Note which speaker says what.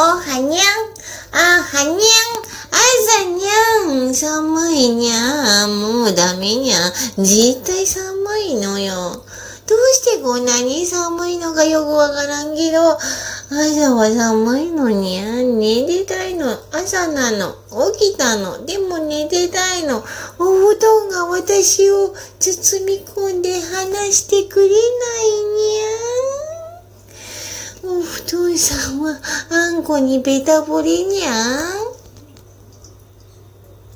Speaker 1: はにゃん。あはにゃん。あざにゃん。寒いにゃん。もうダメにゃん。絶対寒いのよ。どうしてこんなに寒いのかよくわからんけど、朝は寒いのにゃん。寝てたいの。朝なの。起きたの。でも寝てたいの。お布団が私を包み込んで離してくれない布団さんはあんこにべたぼれにゃー。